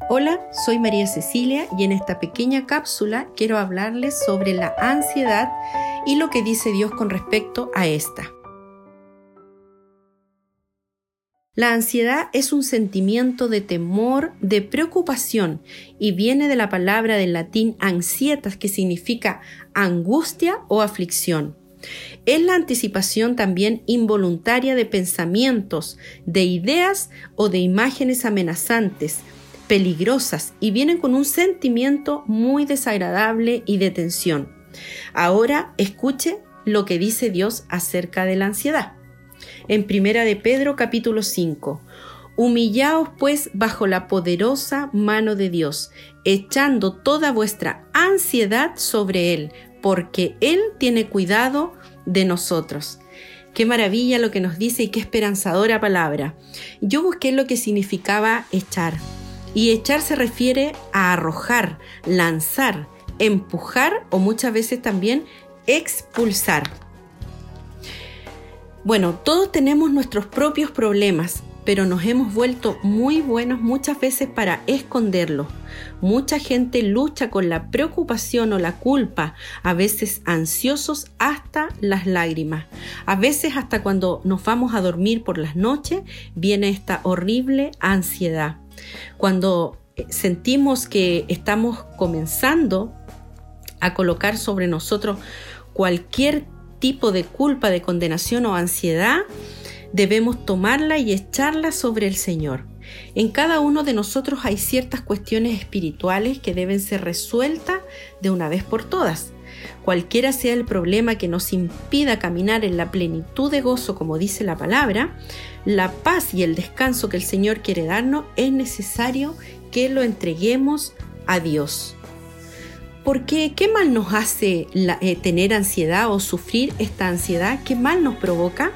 Hola, soy María Cecilia y en esta pequeña cápsula quiero hablarles sobre la ansiedad y lo que dice Dios con respecto a esta. La ansiedad es un sentimiento de temor, de preocupación y viene de la palabra del latín ansietas que significa angustia o aflicción. Es la anticipación también involuntaria de pensamientos, de ideas o de imágenes amenazantes, peligrosas y vienen con un sentimiento muy desagradable y de tensión. Ahora escuche lo que dice Dios acerca de la ansiedad. En Primera de Pedro capítulo 5. Humillaos pues bajo la poderosa mano de Dios, echando toda vuestra ansiedad sobre Él, porque Él tiene cuidado de nosotros. Qué maravilla lo que nos dice y qué esperanzadora palabra. Yo busqué lo que significaba echar. Y echar se refiere a arrojar, lanzar, empujar o muchas veces también expulsar. Bueno, todos tenemos nuestros propios problemas, pero nos hemos vuelto muy buenos muchas veces para esconderlo. Mucha gente lucha con la preocupación o la culpa, a veces ansiosos hasta las lágrimas. A veces hasta cuando nos vamos a dormir por las noches viene esta horrible ansiedad. Cuando eh, sentimos que estamos comenzando a colocar sobre nosotros cualquier tipo de culpa, de condenación o ansiedad, debemos tomarla y echarla sobre el Señor. En cada uno de nosotros hay ciertas cuestiones espirituales que deben ser resueltas de una vez por todas. Cualquiera sea el problema que nos impida caminar en la plenitud de gozo, como dice la palabra, la paz y el descanso que el Señor quiere darnos, es necesario que lo entreguemos a Dios. Porque ¿qué mal nos hace eh, tener ansiedad o sufrir esta ansiedad? ¿Qué mal nos provoca?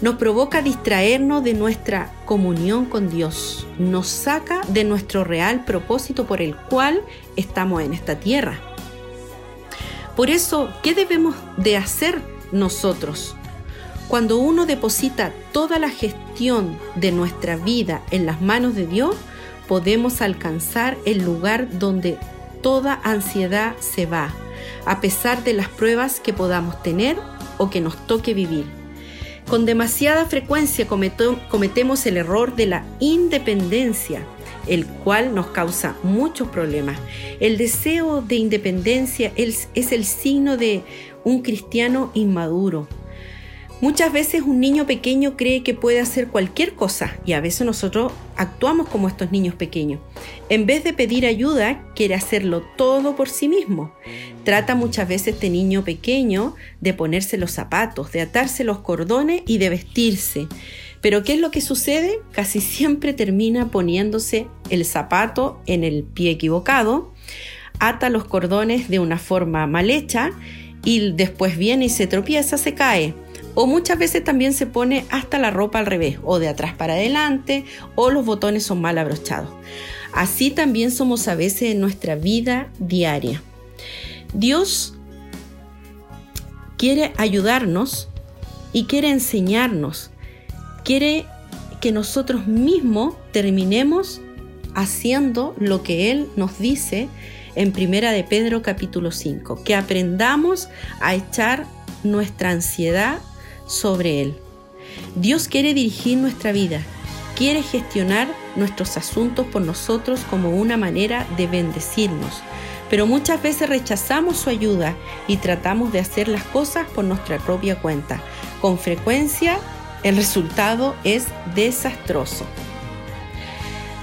nos provoca distraernos de nuestra comunión con Dios, nos saca de nuestro real propósito por el cual estamos en esta tierra. Por eso, ¿qué debemos de hacer nosotros? Cuando uno deposita toda la gestión de nuestra vida en las manos de Dios, podemos alcanzar el lugar donde toda ansiedad se va, a pesar de las pruebas que podamos tener o que nos toque vivir. Con demasiada frecuencia cometemos el error de la independencia, el cual nos causa muchos problemas. El deseo de independencia es, el signo de un cristiano inmaduro, Muchas veces un niño pequeño cree que puede hacer cualquier cosa y a veces nosotros actuamos como estos niños pequeños. En vez de pedir ayuda, quiere hacerlo todo por sí mismo. Trata muchas veces este niño pequeño de ponerse los zapatos, de atarse los cordones y de vestirse. Pero ¿qué es lo que sucede? Casi siempre termina poniéndose el zapato en el pie equivocado, ata los cordones de una forma mal hecha y después viene y se tropieza, se cae o muchas veces también se pone hasta la ropa al revés, o de atrás para adelante, o los botones son mal abrochados. Así también somos a veces en nuestra vida diaria. Dios quiere ayudarnos y quiere enseñarnos, quiere que nosotros mismos terminemos haciendo lo que Él nos dice en Primera de Pedro capítulo 5, que aprendamos a echar nuestra ansiedad sobre Él. Dios quiere dirigir nuestra vida, quiere gestionar nuestros asuntos por nosotros como una manera de bendecirnos, pero muchas veces rechazamos su ayuda y tratamos de hacer las cosas por nuestra propia cuenta. Con frecuencia el resultado es desastroso.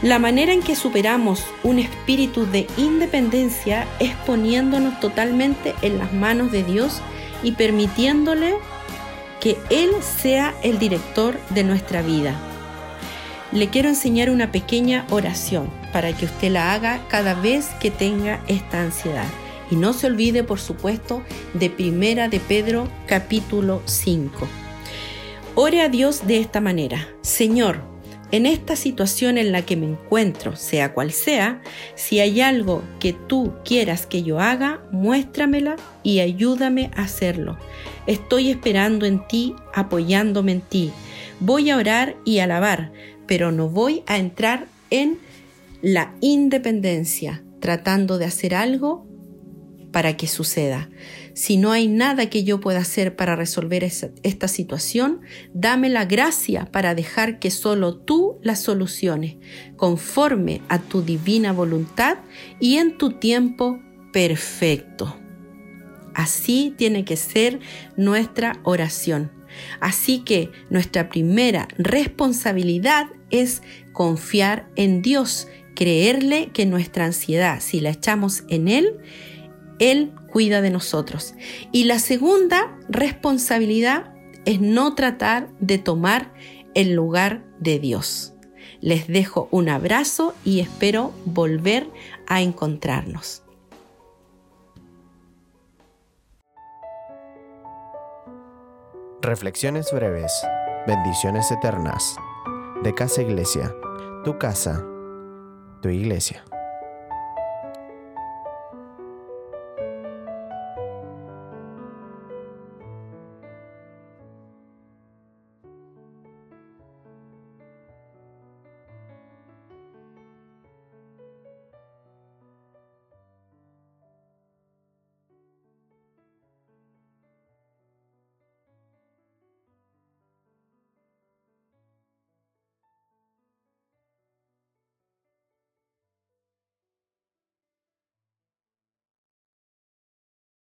La manera en que superamos un espíritu de independencia es poniéndonos totalmente en las manos de Dios y permitiéndole que Él sea el director de nuestra vida. Le quiero enseñar una pequeña oración para que usted la haga cada vez que tenga esta ansiedad. Y no se olvide, por supuesto, de Primera de Pedro capítulo 5. Ore a Dios de esta manera. Señor, en esta situación en la que me encuentro, sea cual sea, si hay algo que tú quieras que yo haga, muéstramela y ayúdame a hacerlo. Estoy esperando en ti, apoyándome en ti. Voy a orar y alabar, pero no voy a entrar en la independencia, tratando de hacer algo para que suceda. Si no hay nada que yo pueda hacer para resolver esta situación, dame la gracia para dejar que solo tú la soluciones, conforme a tu divina voluntad y en tu tiempo perfecto. Así tiene que ser nuestra oración. Así que nuestra primera responsabilidad es confiar en Dios, creerle que nuestra ansiedad, si la echamos en Él, Él cuida de nosotros. Y la segunda responsabilidad es no tratar de tomar el lugar de Dios. Les dejo un abrazo y espero volver a encontrarnos. Reflexiones breves. Bendiciones eternas. De Casa Iglesia. Tu casa. Tu iglesia.